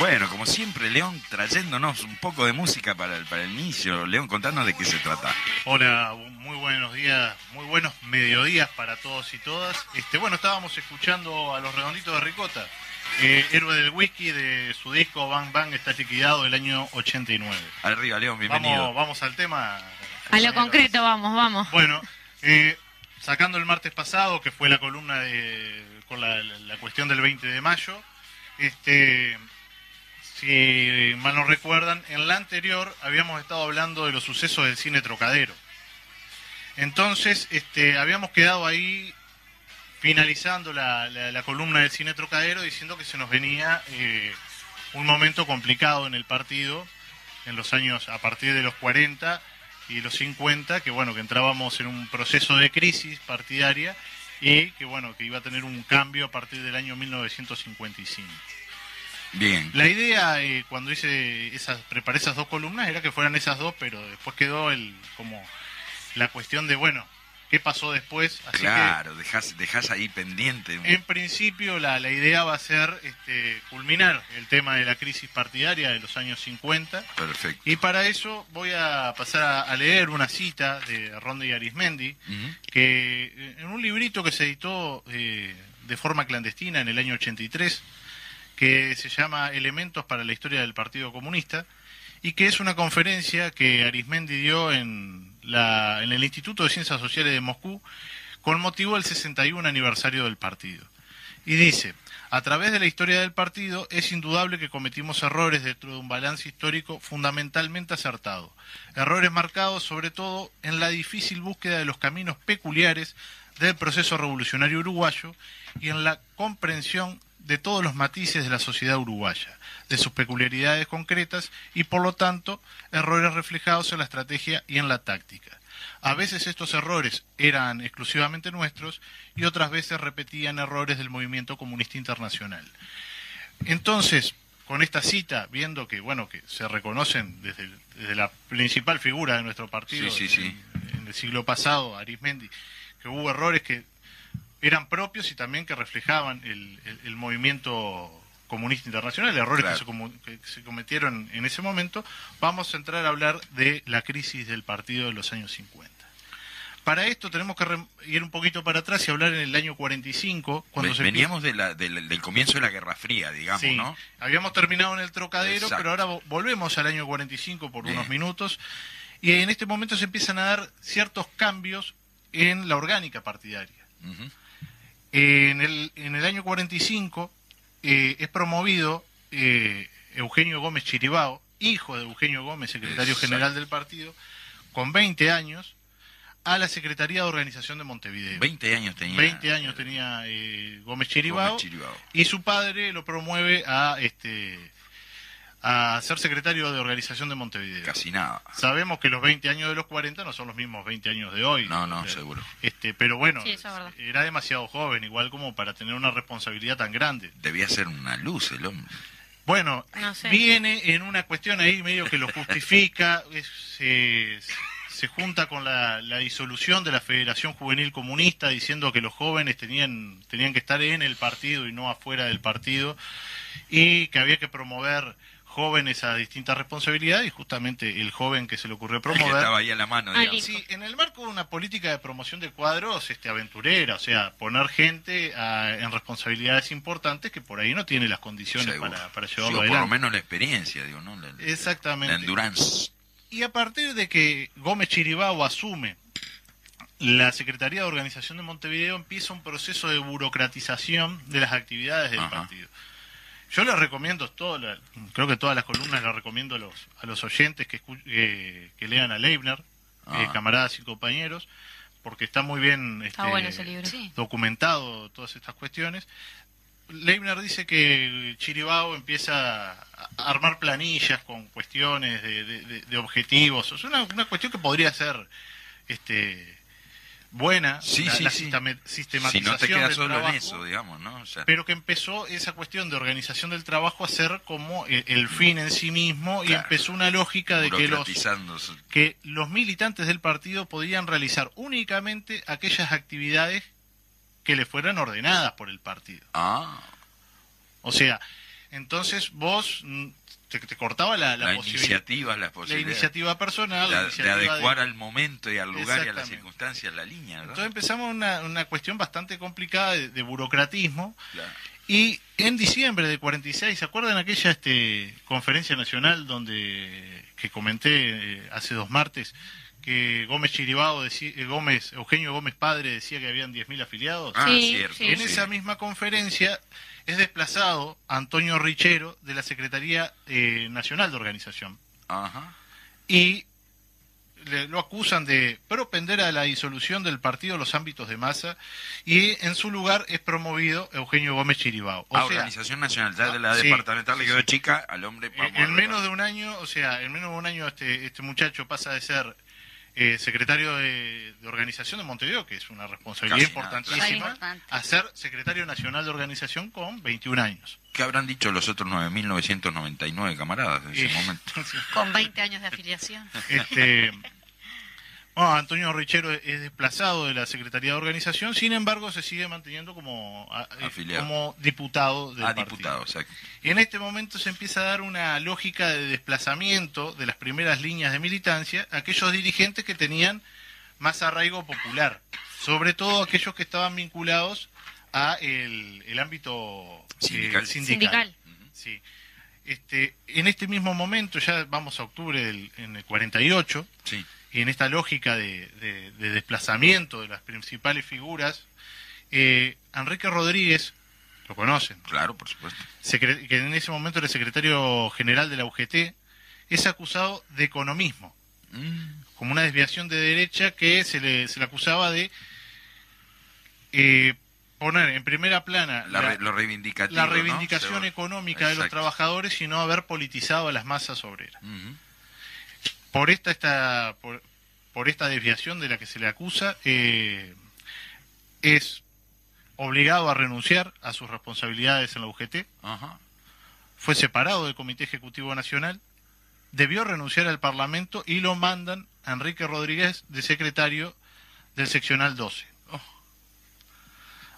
Bueno, como siempre, León trayéndonos un poco de música para el, para el inicio. León, contanos de qué se trata. Hola, muy buenos días, muy buenos mediodías para todos y todas. Este, bueno, estábamos escuchando a los redonditos de Ricota. Eh, héroe del whisky de su disco Bang Bang está liquidado del año 89. Arriba, León, bienvenido. Vamos, vamos al tema. A lo concreto, vamos, vamos. Bueno, eh, sacando el martes pasado, que fue la columna de, con la, la cuestión del 20 de mayo, este, si mal no recuerdan, en la anterior habíamos estado hablando de los sucesos del cine Trocadero. Entonces, este, habíamos quedado ahí finalizando la, la- columna del cine Trocadero diciendo que se nos venía eh, un momento complicado en el partido en los años a partir de los 40 y los 50, que bueno, que entrábamos en un proceso de crisis partidaria y que bueno, que iba a tener un cambio a partir del año 1955. Bien. La idea eh, cuando hice esas, preparé esas dos columnas era que fueran esas dos, pero después quedó el como la cuestión de bueno, ¿qué pasó después? Así Claro, dejás, dejás ahí pendiente. en principio la, la idea va a ser este, culminar el tema de la crisis partidaria de los años 50 Perfecto. y para eso voy a pasar a, a leer una cita de Ronda y Arismendi Ujú. que eh, en un librito que se editó eh, de forma clandestina en el año 83, que se llama Elementos para la Historia del Partido Comunista, y que es una conferencia que Arismendi dio en, la, en el Instituto de Ciencias Sociales de Moscú con motivo del 61 aniversario del partido. Y dice, a través de la historia del partido es indudable que cometimos errores dentro de un balance histórico fundamentalmente acertado. Errores marcados sobre todo en la difícil búsqueda de los caminos peculiares del proceso revolucionario uruguayo y en la comprensión de todos los matices de la sociedad uruguaya, de sus peculiaridades concretas y por lo tanto errores reflejados en la estrategia y en la táctica. A veces estos errores eran exclusivamente nuestros y otras veces repetían errores del movimiento comunista internacional. Entonces, con esta cita, viendo que bueno que se reconocen desde, desde la principal figura de nuestro partido Sí, sí, sí. En, en el siglo pasado, Arismendi, que hubo errores que eran propios y también que reflejaban el, el- el movimiento comunista internacional, errores Claro. que, se, comu- que se cometieron en ese momento, vamos a entrar a hablar de la crisis del partido de los años 50. Para esto tenemos que ir un poquito para atrás y hablar en el año 45, cuando Ve- se Veníamos de la- del, del comienzo de la Guerra Fría, digamos, Sí, ¿no? habíamos terminado en el trocadero, Exacto. pero ahora vo- volvemos al año 45 por Bien. unos minutos y en este momento se empiezan a dar ciertos cambios en la orgánica partidaria. En el, en el año 45 eh, es promovido eh, Eugenio Gómez Chiribao, hijo de Eugenio Gómez, secretario Exacto. general del partido, con 20 años, a la Secretaría de Organización de Montevideo. 20 años tenía. 20 años tenía eh, Gómez Chiribao, Gómez Chiribao. y su padre lo promueve a este a ser secretario de Organización de Montevideo. Casi nada. Sabemos que los 20 años de los 40 no son los mismos 20 años de hoy. No, no, seguro. Este, pero bueno, Sí, era demasiado joven, igual como para tener una responsabilidad tan grande. Debía ser una luz el hombre. Bueno, No sé. viene en una cuestión ahí medio que lo justifica, es- se, se junta con la, la disolución de la Federación Juvenil Comunista diciendo que los jóvenes tenían, tenían que estar en el partido y no afuera del partido y que había que promover jóvenes a distintas responsabilidades y justamente el joven que se le ocurrió promover estaba ahí a la mano, Ah, digamos. Sí, en el marco de una política de promoción de cuadros este, aventurera, o sea, poner gente a- en responsabilidades importantes que por ahí no tiene las condiciones para, para Sí, llevarlo o por lo adelante. menos la experiencia, digo, ¿no? La, la Exactamente. endurance. Y a partir de que Gómez Chiribao asume la Secretaría de Organización de Montevideo, empieza un proceso de burocratización de las actividades del Ajá. partido. Yo les recomiendo, todo la- creo que todas las columnas las recomiendo a los, a los oyentes que, escu- que, que lean a Leibner, Ah. eh, camaradas y compañeros, porque está muy bien Está este, bueno ese libro. documentado todas estas cuestiones. Leibner dice que Chiribao empieza a armar planillas con cuestiones de, de- de- de objetivos. Es una, una cuestión que podría ser este, buena, Sí, la, sí, la sí. sistema- Si sistematización no te quedas del solo trabajo, en eso, digamos, ¿no? O sea, pero que empezó esa cuestión de organización del trabajo a ser como el, el fin en sí mismo y empezó una lógica de que los que los militantes del partido podían realizar únicamente aquellas actividades que le fueran ordenadas por el partido. Ah, O sea, Entonces vos mm, te, te cortaba la, la, La posibilidad- iniciativa, la iniciativa personal, de, la de iniciativa de- adecuar al momento y al lugar y a las circunstancias la línea, ¿verdad? Entonces empezamos una, una cuestión bastante complicada de, de burocratismo. Claro. y en diciembre de 46, ¿se acuerdan aquella este, conferencia nacional donde que comenté eh, hace dos martes que Gómez Chiribao decía, eh, Gómez, Eugenio Gómez padre decía que habían 10.000 afiliados? Ah, Sí, cierto. sí. En sí. esa misma conferencia es desplazado Antonio Richero de la Secretaría eh, Nacional de Organización Ajá. y le- lo acusan de propender a la disolución del partido los ámbitos de masa y en su lugar es promovido Eugenio Gómez Chiribao. O Ah, sea, Organización Nacional, ya de la sí, departamental le quedó sí. chica al hombre. en, menos de un año, o sea, en menos de un año este, este muchacho pasa de ser eh, secretario de, de organización de Montevideo, que es una responsabilidad Casi nada, importantísima. Importante. a ser secretario nacional de organización con 21 años. ¿Qué habrán dicho los otros 9.999 camaradas en ese Y- momento? Con 20 años de afiliación. Este, bueno, Antonio Richero es desplazado de la Secretaría de Organización, sin embargo se sigue manteniendo como, eh, Afiliado. como diputado del Ah, partido. diputado, exacto. Y en este momento se empieza a dar una lógica de desplazamiento de las primeras líneas de militancia a aquellos dirigentes que tenían más arraigo popular, sobre todo aquellos que estaban vinculados a el, el ámbito eh, Sindical. Sindical. Sí. Este, en este mismo momento, ya vamos a octubre del en el 48, Sí. Y en esta lógica de, de- de desplazamiento de las principales figuras, eh, Enrique Rodríguez, lo conocen, Claro, por supuesto. que en ese momento era secretario general de la UGT, es acusado de economismo, Mm, como una desviación de derecha que se le, se le acusaba de eh, poner en primera plana la, la, lo reivindicativo. la ¿no? reivindicación económica de los trabajadores y no haber politizado a las masas obreras. Ujú. Por esta, esta por, por esta desviación de la que se le acusa, eh, es obligado a renunciar a sus responsabilidades en la UGT, Ajá. fue separado del Comité Ejecutivo Nacional, debió renunciar al Parlamento y lo mandan a Enrique Rodríguez de secretario del seccional 12.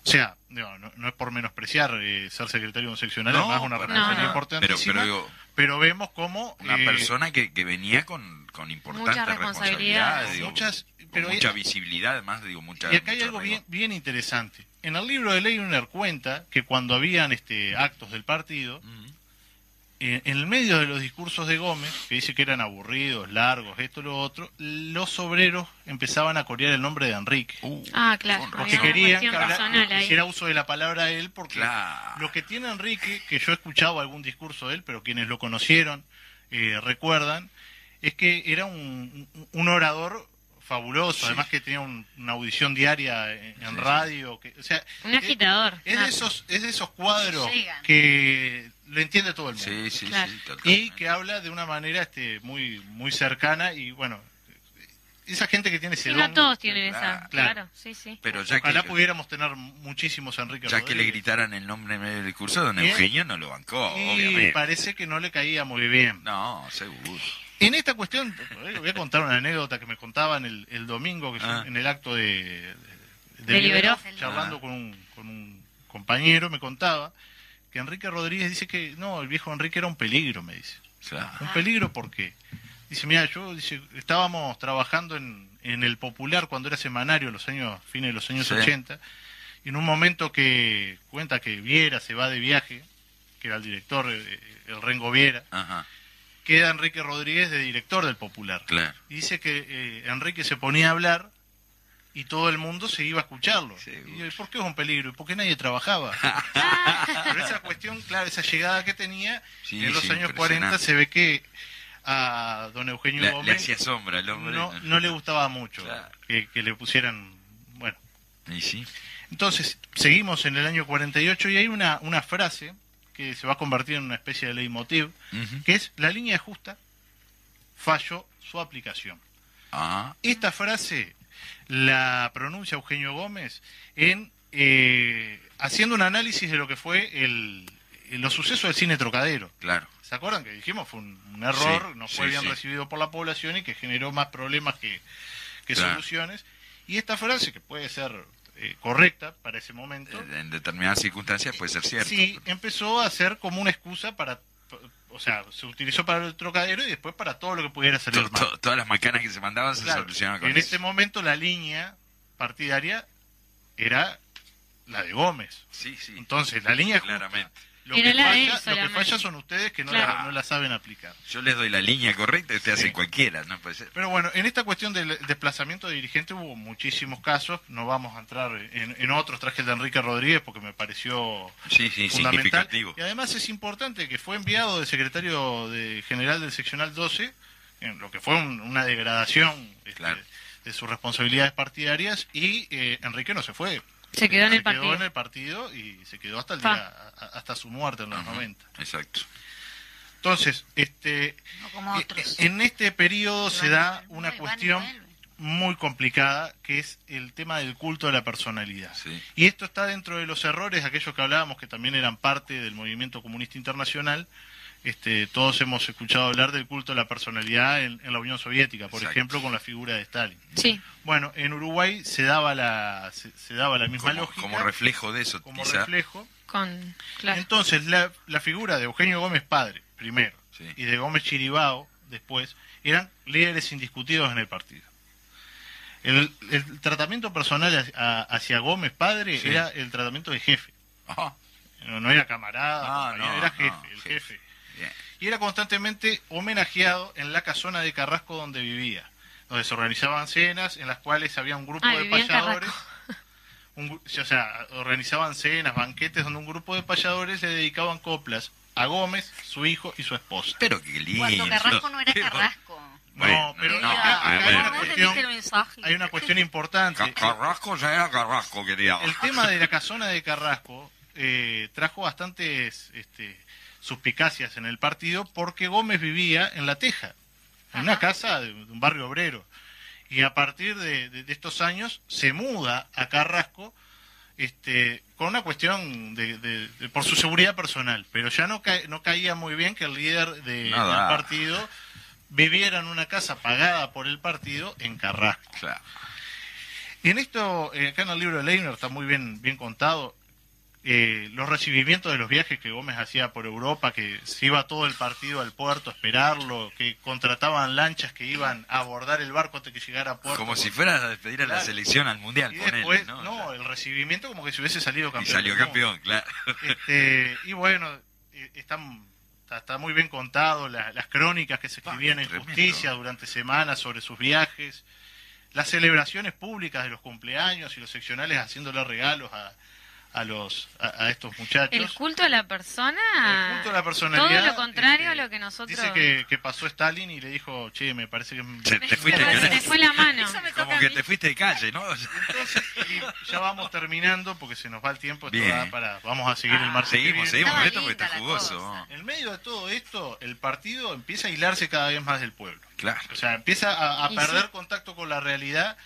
O sea, digo, no, no es por menospreciar eh, ser secretario de un seccional, No, es más una responsabilidad nada. importantísima, Pero, pero, pero digo, vemos cómo... una eh, persona que, que venía con, con importantes Mucha responsabilidad. responsabilidades. digo, Muchas- con pero hay- mucha visibilidad, además, digo, mucha. Y acá hay algo bien, bien interesante. En el libro de Leibniz cuenta que cuando habían este, actos del partido, en el medio de los discursos de Gómez, que dice que eran aburridos, largos, esto, lo otro, los obreros empezaban a corear el nombre de Enrique. Uh, Ah, claro. Porque querían que hiciera uso de la palabra él, porque Claro. lo que tiene Enrique, que yo he escuchado algún discurso de él, pero quienes lo conocieron eh, recuerdan, es que era un, un- orador fabuloso, Sí. además que tenía un- una audición diaria en, en Sí, sí. radio, que, o sea, Un agitador. es de esos, es de esos cuadros Llegan. que lo entiende todo el mundo. Sí, sí, Claro. sí. Y que habla de una manera este, muy, muy cercana y bueno, esa gente que tiene ese Sí, no todos tienen esa. Claro. Claro, sí, sí. Pero ya ojalá que, pudiéramos tener muchísimos Enrique ya que le gritaran el nombre en medio del discurso, don Eugenio no lo bancó, y obviamente. parece que no le caía muy bien. No, seguro. En esta cuestión, eh, voy a contar una anécdota que me contaban el, el domingo que yo Ah. en el acto de, de, De Liberó. charlando Ah. con, un, con un compañero, me contaba que Enrique Rodríguez dice que no, el viejo Enrique era un peligro, me dice. Claro. Un peligro porque, dice, mira, yo dice, estábamos trabajando en, en el Popular cuando era semanario, los años, fines de los años Sí. 80, y en un momento que cuenta que Viera se va de viaje, que era el director, eh, el Rengo Viera, Ajá, queda Enrique Rodríguez de director del Popular. claro. Y dice que eh, Enrique se ponía a hablar y todo el mundo se iba a escucharlo. Seguro. Y yo, ¿y por qué es un peligro? ¿Y por qué nadie trabajaba? Pero esa cuestión, claro, esa llegada que tenía, Sí, en los sí, años 40 impresionante. se ve que a don Eugenio Gómez hacía sombra el hombre. no, no le gustaba mucho Claro. que, que le pusieran... Bueno, Y sí. entonces seguimos en el año 48 y hay una, una frase que se va a convertir en una especie de leitmotiv, Ujú. que es la línea justa, falló su aplicación. Ah, Esta frase la pronuncia Eugenio Gómez en eh, haciendo un análisis de lo que fue el, los sucesos del cine trocadero. claro. ¿Se acuerdan que dijimos? Fue un, un error, Sí, no fue sí, bien sí. recibido por la población y que generó más problemas que, que Claro. soluciones. Y esta frase, que puede ser eh, correcta para ese momento, Eh, En determinadas circunstancias puede ser cierto. sí empezó a ser como una excusa para, o sea, se utilizó para el trocadero y después para todo lo que pudiera salir To- todas las macanas que se mandaban se solucionaban con en eso. este momento la línea partidaria era la de Gómez. Sí, sí. Entonces, la línea justa. Lo Era que, falla, lo que falla son ustedes que no, Claro. la, no la saben aplicar. Yo les doy la línea correcta y ustedes Sí. hacen cualquiera, ¿no? Puede ser. Pero bueno, en esta cuestión del desplazamiento de dirigente hubo muchísimos casos. No vamos a entrar en, en otros. Traje el de Enrique Rodríguez porque me pareció Sí, sí, fundamental. significativo. Y además es importante que fue enviado de secretario de general del seccional 12, en lo que fue un- una degradación este, Claro. de sus responsabilidades partidarias, y eh, Enrique no se fue. Se quedó en el Se quedó partido. en el partido y se quedó hasta el día, a- hasta su muerte en los Ajá, 90. Exacto. Entonces, este, No como otros. en este periodo se da una van cuestión muy complicada, que es el tema del culto a la personalidad. Sí. Y esto está dentro de los errores, aquellos que hablábamos que también eran parte del movimiento comunista internacional. Este, todos hemos escuchado hablar del culto a la personalidad en, en la Unión Soviética, por Exacto. ejemplo, con la figura de Stalin. Sí. Bueno, en Uruguay se daba la, se, se daba la misma Como, lógica como reflejo de eso, como quizá. reflejo. Con. Claro. Entonces, la, la figura de Eugenio Gómez padre, primero, Sí. y de Gómez Chiribao, después, eran líderes indiscutidos en el partido. El, el tratamiento personal hacia, hacia Gómez padre Sí. era el tratamiento de jefe. Ajá. No, no era camarada, Ah, no, era no, jefe, el jefe. jefe. Bien. Y era constantemente homenajeado en la casona de Carrasco donde vivía, donde se organizaban cenas en las cuales había un grupo Ah, de payadores. Un o sea, organizaban cenas, banquetes donde un grupo de payadores le dedicaban coplas a Gómez, su hijo y su esposa. Pero qué lindo. Cuando Carrasco no era Carrasco. Bueno, no, pero no, acá- acá bueno. hay, una cuestión, hay una importante. Ca- Carrasco ya era Carrasco, quería. El tema de la casona de Carrasco eh, trajo bastantes este, suspicacias en el partido porque Gómez vivía en La Teja, en una casa de, de un barrio obrero. Y a partir de, de- de estos años se muda a Carrasco este, con una cuestión de, de- de- por su seguridad personal. Pero ya no, ca- no caía muy bien que el líder de- del partido viviera en una casa pagada por el partido en Carrasco. Claro. Y en esto, eh, acá en el libro de Leiner está muy bien, bien contado, eh, los recibimientos de los viajes que Gómez hacía por Europa, que se iba todo el partido al puerto a esperarlo, que contrataban lanchas que iban a abordar el barco antes que llegara a puerto. Como si fuera a despedir a la selección al mundial, Y después, ¿no? no, el recibimiento como que si hubiese salido y campeón. salió del campeón, claro. Este, y bueno, eh, están, está, muy bien contado la- las crónicas que se Ah, escribían en tremendo. justicia durante semanas sobre sus viajes, las celebraciones públicas de los cumpleaños y los seccionales haciéndole regalos a, a los a, a estos muchachos. El culto a la persona. El culto a la personalidad, Todo lo contrario este, a lo que nosotros. Dice que, que pasó Stalin y le dijo, che, me parece que... Se- te fuiste, Se te fue la mano. Como que te fuiste de calle, ¿no? Entonces, y ya vamos terminando porque se nos va el tiempo. Esto Bien. para, vamos a seguir el Ah, martes. que Seguimos, seguimos con esto porque está jugoso. En medio de todo esto, el partido empieza a hilarse cada vez más del pueblo. Claro. O sea, empieza a, a perder sí. contacto con la realidad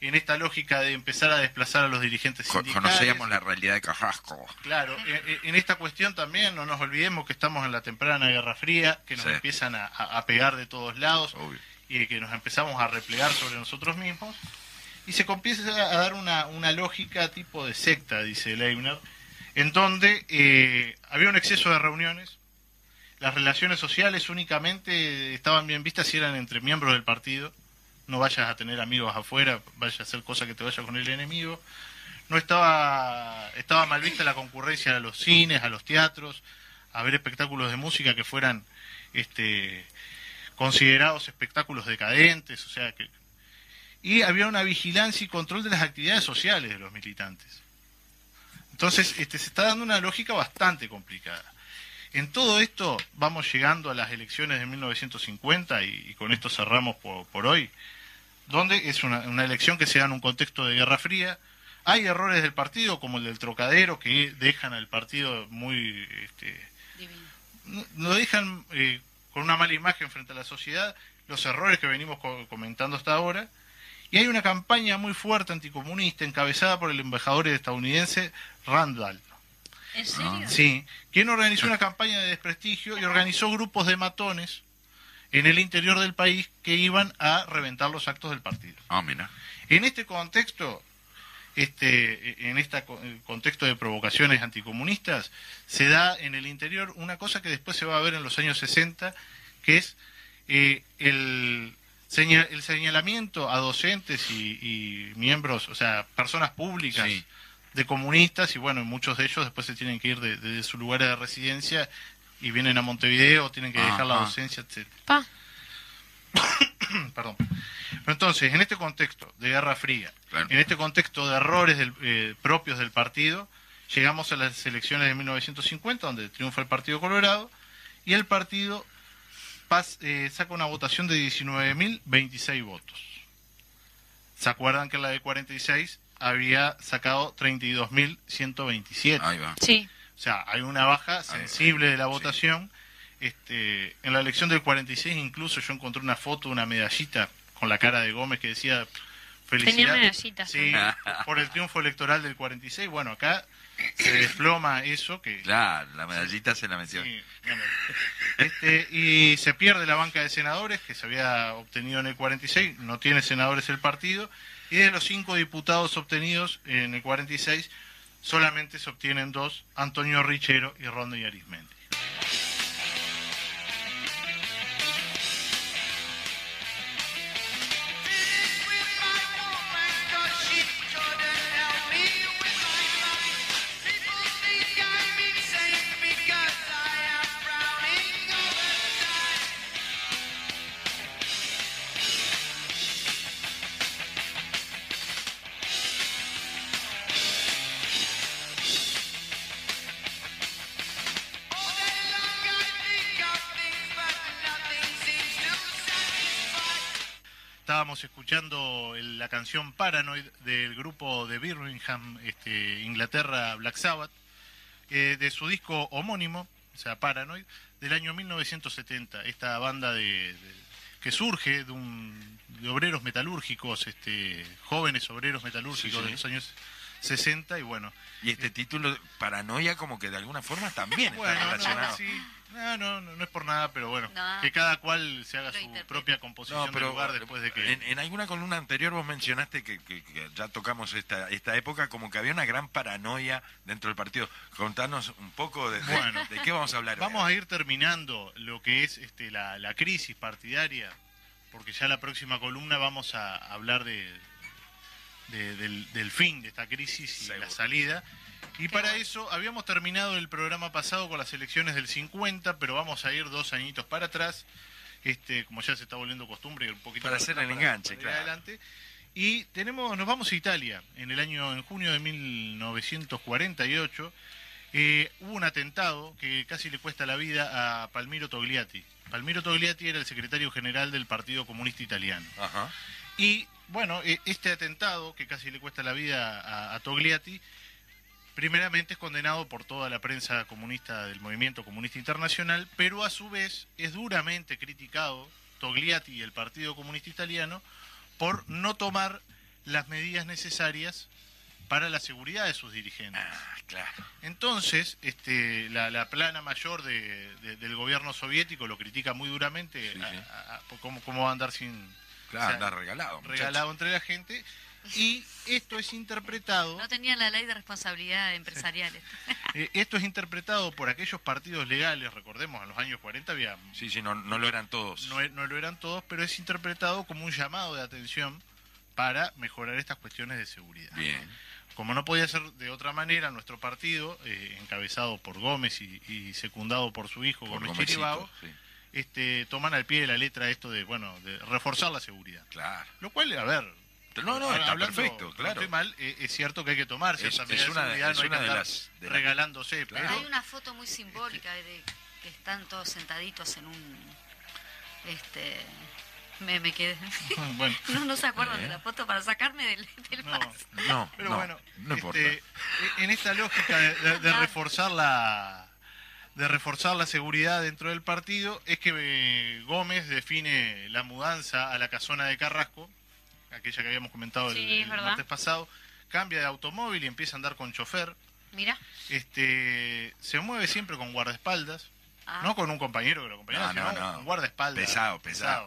en esta lógica de empezar a desplazar a los dirigentes sindicales. Conocíamos la realidad de Carrasco. Claro, en, en esta cuestión también no nos olvidemos que estamos en la temprana Guerra Fría, que nos Sí. empiezan a, a- a pegar de todos lados Obvio. y que nos empezamos a replegar sobre nosotros mismos. Y se comienza a dar una, una lógica tipo de secta, dice Leibner, en donde eh, había un exceso de reuniones, las relaciones sociales únicamente estaban bien vistas si eran entre miembros del partido, no vayas a tener amigos afuera, vaya a hacer cosas que te vaya con el enemigo. No estaba, estaba mal vista la concurrencia a los cines, a los teatros, a ver espectáculos de música que fueran este, considerados espectáculos decadentes, o sea que y había una vigilancia y control de las actividades sociales de los militantes. Entonces, este, se está dando una lógica bastante complicada. En todo esto vamos llegando a las elecciones de 1950 y, y con esto cerramos por hoy, donde es una, una elección que se da en un contexto de Guerra Fría. Hay errores del partido, como el del trocadero, que dejan al partido muy... Este, lo dejan eh, con una mala imagen frente a la sociedad, los errores que venimos co- comentando hasta ahora, y hay una campaña muy fuerte anticomunista encabezada por el embajador estadounidense Randall, ¿En serio? sí, quien organizó una campaña de desprestigio y organizó grupos de matones en el interior del país que iban a reventar los actos del partido. Ah, mira. En este contexto, este, en este contexto de provocaciones anticomunistas, se da en el interior una cosa que después se va a ver en los años 60, que es eh, el, seña- el señalamiento a docentes y, y miembros, o sea, personas públicas Sí. de comunistas, y bueno, muchos de ellos después se tienen que ir de, de sus lugares de residencia y vienen a Montevideo, tienen que dejar la docencia, etc. Pa. Perdón. Pero entonces, en este contexto de Guerra Fría, Claro. en este contexto de errores del- eh, propios del partido, llegamos a las elecciones de 1950, donde triunfa el Partido Colorado, y el partido pas- eh, saca una votación de 19.026 votos. ¿Se acuerdan que la de 46 había sacado 32.127? Ahí va. Sí. O sea, hay una baja sensible de la votación. Este, en la elección del 46 incluso yo encontré una foto, una medallita con la cara de Gómez que decía Tenía felicidades. medallitas. Sí, por el triunfo electoral del 46. Bueno, acá se desploma eso que Claro, la medallita se la metió. Sí, bueno. Este, y se pierde la banca de senadores que se había obtenido en el 46, no tiene senadores el partido, y de los cinco diputados obtenidos en el 46, solamente se obtienen dos, Antonio Richero y Rondo y. canción Paranoid del grupo de Birmingham, este, Inglaterra, Black Sabbath, eh, de su disco homónimo, o sea, Paranoid, del año 1970. Esta banda de, de- que surge de, un, de obreros metalúrgicos, este, jóvenes obreros metalúrgicos Sí, sí. de los años 60 y bueno. Y este título, Paranoia, como que de alguna forma también está relacionado. no, sí. No, no, no, es por nada, pero bueno, No. que cada cual se haga su interpreta. propia composición No, pero del lugar después de que... en, en alguna columna anterior vos mencionaste que, que- que ya tocamos esta, esta época, como que había una gran paranoia dentro del partido. Contanos un poco de, de- Bueno. de qué vamos a hablar. Vamos a ir terminando lo que es este, la, la crisis partidaria, porque ya la próxima columna vamos a hablar de, de- del, del fin de esta crisis y Seguro. la salida. Y para eso habíamos terminado el programa pasado con las elecciones del 50, pero vamos a ir dos añitos para atrás, este, como ya se está volviendo costumbre, un poquito Para hacer el enganche, claro. adelante. Y tenemos, nos vamos a Italia en el año, en junio de 1948. eh, hubo un atentado que casi le cuesta la vida a Palmiro Togliatti. Palmiro Togliatti era el secretario general del Partido Comunista Italiano. Ajá. Y bueno, eh, este atentado que casi le cuesta la vida a, a Togliatti, primeramente es condenado por toda la prensa comunista del movimiento comunista internacional, pero a su vez es duramente criticado Togliatti y el Partido Comunista Italiano por no tomar las medidas necesarias para la seguridad de sus dirigentes. Ah, claro. Entonces, este, la, la plana mayor de- de- del gobierno soviético lo critica muy duramente, Sí, a- sí. a- a- por cómo, cómo va a andar sin Claro, o sea, anda regalado. muchacho. regalado entre la gente. Y esto es interpretado, No tenían la ley de responsabilidad empresariales. eh, esto es interpretado por aquellos partidos legales, recordemos, en los años 40 había, Sí, sí, no, no lo eran todos. no, no lo eran todos, pero es interpretado como un llamado de atención para mejorar estas cuestiones de seguridad. Bien. Como no podía ser de otra manera, nuestro partido, eh, encabezado por Gómez y, y secundado por su hijo Por Gómez Chiribago, sí. Este, toman al pie de la letra esto de, bueno, de reforzar la seguridad. Claro. Lo cual, a ver, No, no, está hablando, perfecto, no claro. estoy mal, eh, es cierto que hay que tomar Es- es de- es no hay que una de las- regalándose, Claro. pero Hay una foto muy simbólica de que están todos sentaditos en un... Este... Me, me quedé... bueno, No, no se acuerdan Eh. de la foto para sacarme del, del no, paso. No, pero no, bueno, no importa. este, en esta lógica de, de- de reforzar la de reforzar la seguridad dentro del partido es que eh, Gómez define la mudanza a la casona de Carrasco, aquella que habíamos comentado el, Sí, martes pasado, cambia de automóvil y empieza a andar con chofer, Mira. este se mueve siempre con guardaespaldas, Ah, no con un compañero que lo acompañaba, No, guardaespaldas. Pesado, pesado.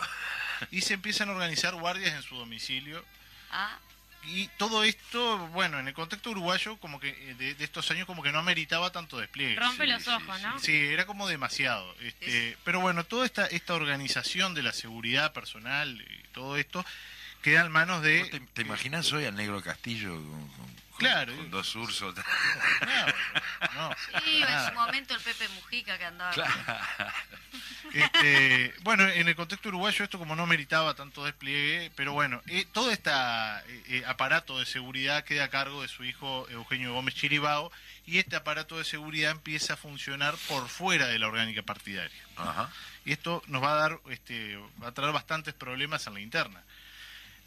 Y se empiezan a organizar guardias en su domicilio. Ah, y todo esto, bueno, en el contexto uruguayo, como que eh, de, de estos años, como que no ameritaba tanto despliegue. Rompe Sí, los sí, ojos, sí. ¿no? Sí, era como demasiado. Este, pero bueno, toda esta, esta organización de la seguridad personal y todo esto queda en manos de... ¿Vos ¿Te, te imaginas hoy al negro Castillo con, con- Claro. con dos ursos? No, no, Sí, en su momento el Pepe Mujica que andaba. Claro. Este, bueno, en el contexto uruguayo esto como no meritaba tanto despliegue, pero bueno, eh, todo este aparato de seguridad queda a cargo de su hijo Eugenio Gómez Chiribao y este aparato de seguridad empieza a funcionar por fuera de la orgánica partidaria. Ajá. Y esto nos va a dar, este, va a traer bastantes problemas en la interna.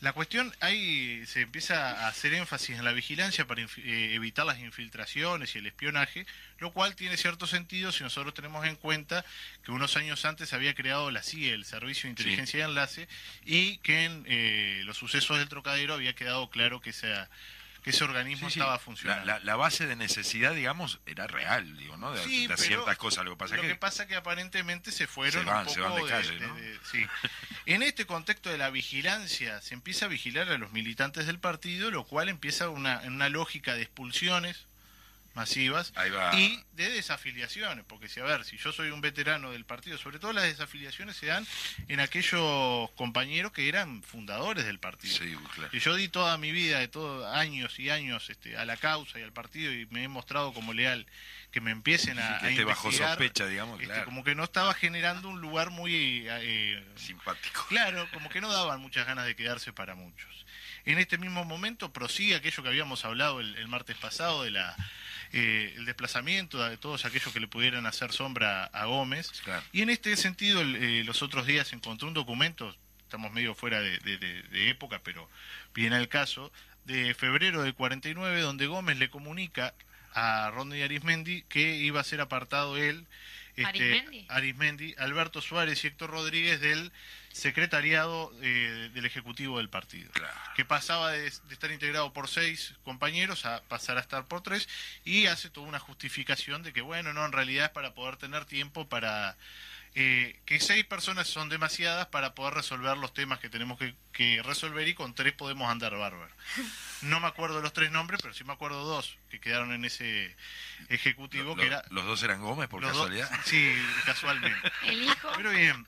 La cuestión, ahí se empieza a hacer énfasis en la vigilancia para eh, evitar las infiltraciones y el espionaje, lo cual tiene cierto sentido si nosotros tenemos en cuenta que unos años antes se había creado la CIE, el Servicio de Inteligencia y Enlace, y que en eh, los sucesos del Trocadero había quedado claro que, esa, que ese organismo Sí, estaba funcionando. la- la base de necesidad, digamos, era real, digo, ¿no? De, Sí, de pero ciertas cosas. Lo que pasa Lo que, que pasa que aparentemente se fueron Se van, un se poco van de calle, de- ¿no? de- sí. En este contexto de la vigilancia, se empieza a vigilar a los militantes del partido, lo cual empieza una, en una lógica de expulsiones masivas Ahí va. y de desafiliaciones, porque si a ver, si yo soy un veterano del partido, sobre todo las desafiliaciones se dan en aquellos compañeros que eran fundadores del partido. Sí, claro. Y yo di toda mi vida, de todos años y años este, a la causa y al partido y me he mostrado como leal que me empiecen a, que a esté bajo sospecha, digamos, este, claro. como que no estaba generando un lugar muy eh, Simpático. claro, como que no daban muchas ganas de quedarse para muchos. En este mismo momento prosigue aquello que habíamos hablado el, el martes pasado de la eh, el desplazamiento de todos aquellos que le pudieran hacer sombra a Gómez. Claro. Y en este sentido, el- eh, los otros días encontré un documento, estamos medio fuera de, de- de- de época, pero viene al caso, de febrero del 49, donde Gómez le comunica a Rodney Arismendi que iba a ser apartado él, este, ¿Arizmendi? Arismendi, Alberto Suárez y Héctor Rodríguez del secretariado eh, del Ejecutivo del partido Claro. que pasaba de, de estar integrado por seis compañeros a pasar a estar por tres y hace toda una justificación de que bueno no en realidad es para poder tener tiempo para eh, que seis personas son demasiadas para poder resolver los temas que tenemos que, que resolver y con tres podemos andar bárbaro no me acuerdo los tres nombres pero sí me acuerdo dos que quedaron en ese ejecutivo Lo- que era los dos eran Gómez, por dos- casualidad. sí casualmente El hijo. pero bien,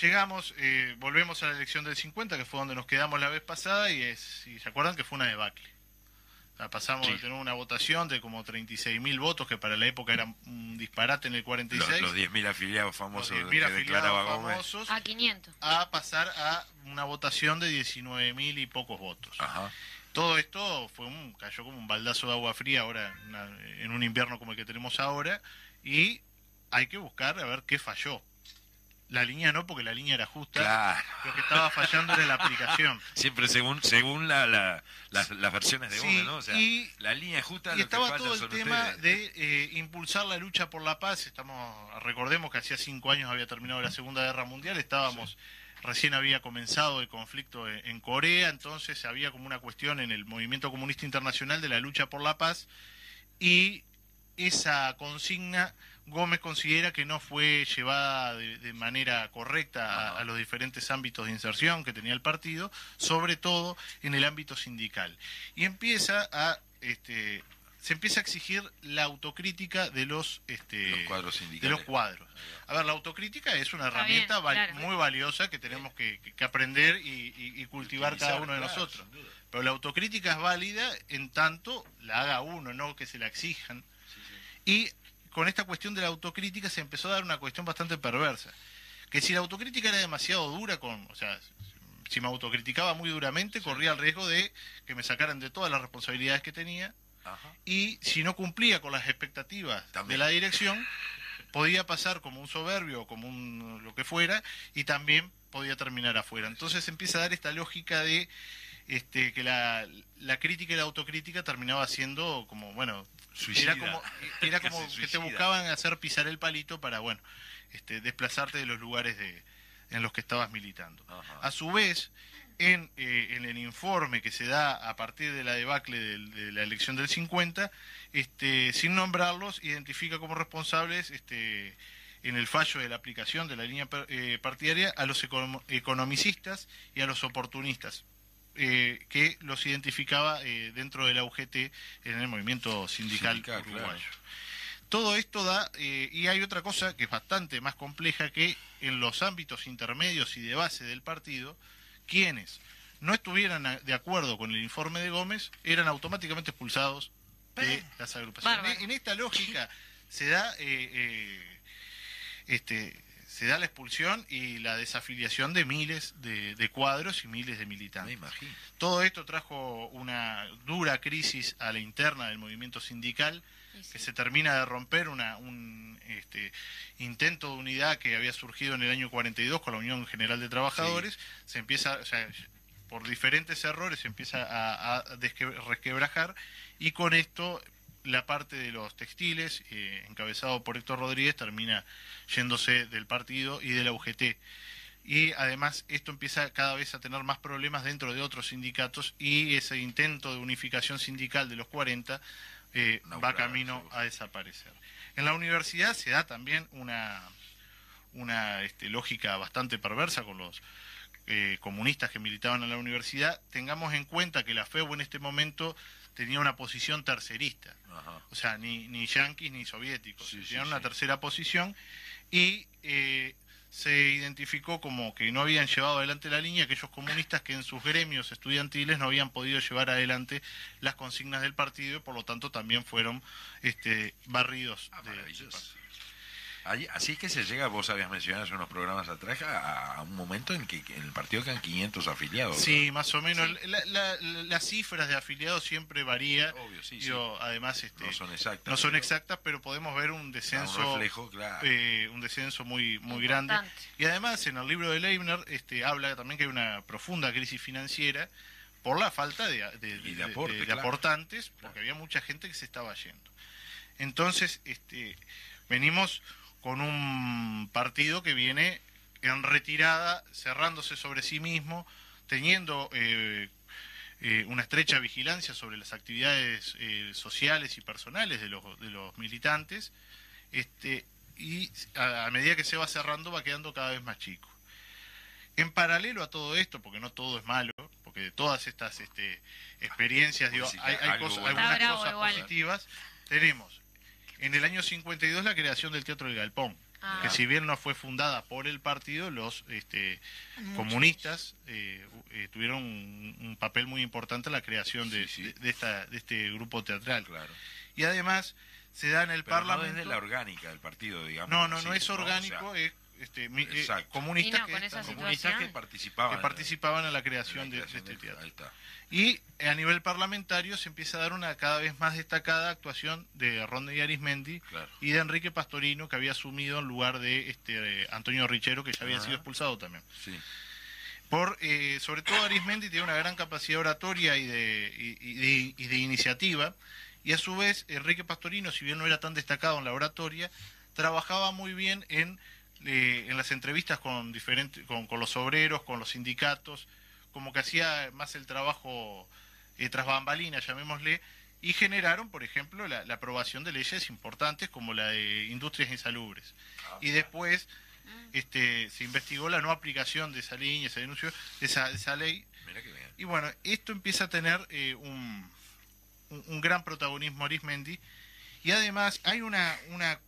llegamos, eh, volvemos a la elección del 50, que fue donde nos quedamos la vez pasada, y es, si se acuerdan que fue una debacle. O sea, pasamos Sí. de tener una votación de como 36 mil votos, que para la época era un disparate en el Los, 46, los 10.000 afiliados famosos los 10.000 que afiliados declaraba Gómez. famosos, A 500. a pasar a una votación de 19 mil y pocos votos. Ajá. Todo esto fue un, cayó como un baldazo de agua fría ahora una- en un invierno como el que tenemos ahora y hay que buscar a ver qué falló. La línea no, porque la línea era justa. Claro. Lo que estaba fallando era la aplicación. Siempre según según la, la- las, las versiones de Sí, ¿no? O sea, y- la línea justa Y lo estaba que todo el tema ustedes. de eh, impulsar la lucha por la paz. Estamos, recordemos que hacía cinco años había terminado la Segunda Guerra Mundial. Estábamos, recién había comenzado el conflicto en, en Corea, entonces había como una cuestión en el movimiento comunista internacional de la lucha por la paz y esa consigna Gómez considera que no fue llevada de, de manera correcta a- los diferentes ámbitos de inserción que tenía el partido, sobre todo en el ámbito sindical. Y empieza a, este, se empieza a exigir la autocrítica de los, este, Los cuadros de los cuadros. A ver, la autocrítica es una Está herramienta bien, val- claro. muy valiosa que tenemos que, aprender y, y- y cultivar cada uno de Claro, nosotros. Pero la autocrítica es válida en tanto la haga uno, no que se la exijan. Y con esta cuestión de la autocrítica se empezó a dar una cuestión bastante perversa. Que si la autocrítica era demasiado dura, con, o sea, si me autocriticaba muy duramente, corría el riesgo de que me sacaran de todas las responsabilidades que tenía. Ajá. Y si no cumplía con las expectativas También. de la dirección, podía pasar como un soberbio o como un lo que fuera, y también podía terminar afuera. Entonces empieza a dar esta lógica de este, que la, la crítica y la autocrítica terminaba siendo como, bueno, Suicida. era como, era como Casi que te buscaban hacer pisar el palito para, bueno, este, desplazarte de los lugares de, en los que estabas militando. Ajá. A su vez, en, eh, en el informe que se da a partir de la debacle de, la elección del 50, este, sin nombrarlos, identifica como responsables este, en el fallo de la aplicación de la línea per- eh, partidaria a los econom- economicistas y a los oportunistas. Eh, que los identificaba eh, dentro de la UGT en el movimiento sindical, Sindical, uruguayo. claro. Todo esto da, eh, y hay otra cosa que es bastante más compleja, que en los ámbitos intermedios y de base del partido, quienes no estuvieran a- de acuerdo con el informe de Gómez eran automáticamente expulsados de las agrupaciones. En, en esta lógica se da, eh, eh, este, se da la expulsión y la desafiliación de miles de, de cuadros y miles de Me militantes. imagino. Todo esto trajo una dura crisis a la interna del movimiento sindical que se termina de romper una, un este, intento de unidad que había surgido en el año 42 con la Unión General de Trabajadores, se empieza, o sea, por diferentes errores se empieza a, a resquebrajar y con esto la parte de los textiles, eh, encabezado por Héctor Rodríguez, termina yéndose del partido y de la UGT. Y además esto empieza cada vez a tener más problemas dentro de otros sindicatos y ese intento de unificación sindical de los 40 eh, va camino seguro. a desaparecer. En la universidad se da también una, una este, lógica bastante perversa con los eh, comunistas que militaban en la universidad. Tengamos en cuenta que la FEU en este momento tenía una posición tercerista Ajá. o sea, ni, ni yanquis ni soviéticos, Sí, sí, tenían una sí. tercera posición y eh, se identificó como que no habían llevado adelante la línea aquellos comunistas que en sus gremios estudiantiles no habían podido llevar adelante las consignas del partido y por lo tanto también fueron este, barridos. Ah, de- Ahí- Así es que se llega, vos habías mencionado hace unos programas atrás, a, a un momento en que en el partido quedan 500 afiliados. Sí, más o menos. La- la- la- las cifras de afiliados siempre varía. Obvio, sí, Digo, Además, este, No son exactas. no son pero exactas, pero podemos ver un descenso. Un reflejo, claro. eh, un descenso muy muy grande y además en el libro de Leibner este habla también que hay una profunda crisis financiera por la falta de, de- Y de de- aporte, de- de claro. aportantes porque había mucha gente que se estaba yendo entonces este venimos con un partido que viene en retirada cerrándose sobre sí mismo teniendo eh, eh, una estrecha vigilancia sobre las actividades eh, sociales y personales de los, de los militantes, este, y a, a medida que se va cerrando va quedando cada vez más chico. En paralelo a todo esto, porque no todo es malo, porque de todas estas este, experiencias, digo, hay, hay cosas- algunas cosas positivas, tenemos en el año 52 la creación del Teatro del Galpón, Ah. que si bien no fue fundada por el partido, los este, comunistas eh, eh, tuvieron un, un papel muy importante en la creación de, Sí, sí. de- de esta, de este grupo teatral. Claro. Y además se da en el Pero no Parlamento... desde la orgánica del partido, digamos. no, no, sí, no es O orgánico, sea, es este, eh, Exacto. comunistas no, que, comunistas participaban. que participaban en la en la creación de, este del- teatro. Ahí está. Y eh, a nivel parlamentario se empieza a dar una cada vez más destacada actuación de Ronde y Arismendi Claro. y de Enrique Pastorino, que había asumido en lugar de este eh, Antonio Richero, que ya había Ajá. sido expulsado también. Sí. Por, eh, sobre todo Arismendi tiene una gran capacidad oratoria y de, y, y de, y de iniciativa, y a su vez Enrique Pastorino, si bien no era tan destacado en la oratoria, trabajaba muy bien en, eh, en las entrevistas con, diferentes, con, con los obreros, con los sindicatos, como que hacía más el trabajo eh, tras bambalinas, llamémosle, y generaron, por ejemplo, la, la aprobación de leyes importantes como la de industrias insalubres. Y después este, se investigó la no aplicación de esa línea, se denunció de esa, de esa ley. Mira que bien. Y bueno, esto empieza a tener eh, un, un, un gran protagonismo Arismendi. Y además hay una, una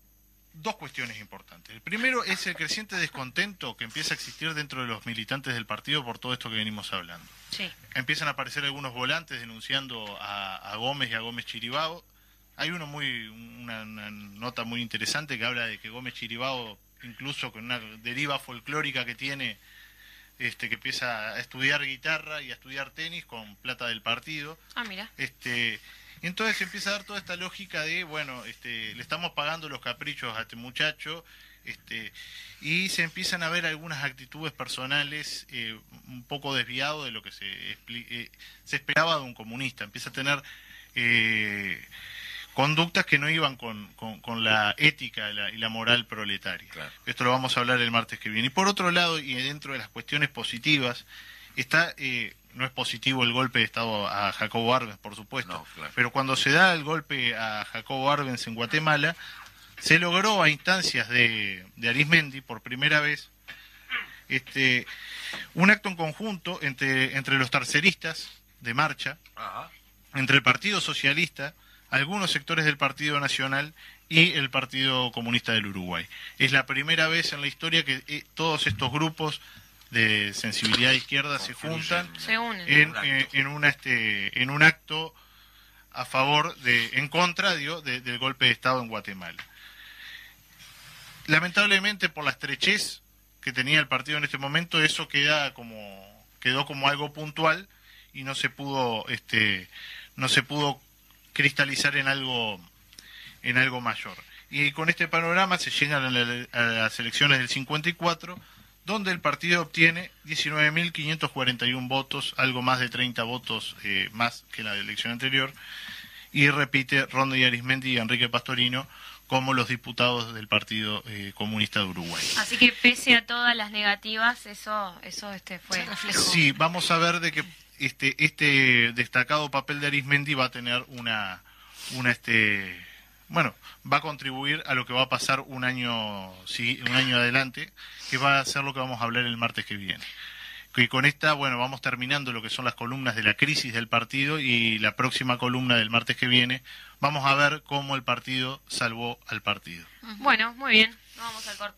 dos cuestiones importantes. El primero es el creciente descontento que empieza a existir dentro de los militantes del partido por todo esto que venimos hablando. Sí. Empiezan a aparecer algunos volantes denunciando a, a Gómez y a Gómez Chiribao. Hay uno muy una, una nota muy interesante que habla de que Gómez Chiribao, incluso con una deriva folclórica que tiene, este, que empieza a estudiar guitarra y a estudiar tenis con plata del partido. Ah, mira. Este, entonces se empieza a dar toda esta lógica de, bueno, este, le estamos pagando los caprichos a este muchacho, este, y se empiezan a ver algunas actitudes personales eh, un poco desviado de lo que se, eh, se esperaba de un comunista. Empieza a tener eh, conductas que no iban con, con- con la ética y la, y la moral proletaria. Claro. Esto lo vamos a hablar el martes que viene. Y por otro lado, y dentro de las cuestiones positivas, está, eh, no es positivo el golpe de Estado a Jacobo Arbenz, por supuesto, No, claro. pero cuando se da el golpe a Jacobo Arbenz en Guatemala, se logró a instancias de, de Arismendi por primera vez este, un acto en conjunto entre, entre los terceristas de marcha, Ajá. entre el Partido Socialista, algunos sectores del Partido Nacional y el Partido Comunista del Uruguay. Es la primera vez en la historia que eh, todos estos grupos de sensibilidad izquierda se juntan Se unen. en, Un acto. eh, en una, este, en un acto a favor de, en contra, digo, de- del golpe de Estado en Guatemala. Lamentablemente, por la estrechez que tenía el partido en este momento, eso queda como, quedó como algo puntual y no se pudo, este, no se pudo cristalizar en algo, en algo mayor. Y con este panorama se llegan a, la- a las elecciones del 54, donde el partido obtiene 19.541 votos, algo más de 30 votos eh, más que la elección anterior, y repite Rondo y Arismendi y Enrique Pastorino como los diputados del Partido eh, Comunista de Uruguay. Así que pese a todas las negativas, eso, eso este fue. Se reflejó. Sí, vamos a ver de que este este destacado papel de Arismendi va a tener una una este bueno, va a contribuir a lo que va a pasar un año sí, un año adelante, que va a ser lo que vamos a hablar el martes que viene. Y con esta, bueno, vamos terminando lo que son las columnas de la crisis del partido y la próxima columna del martes que viene vamos a ver cómo el partido salvó al partido. Bueno, muy bien. Vamos al corte.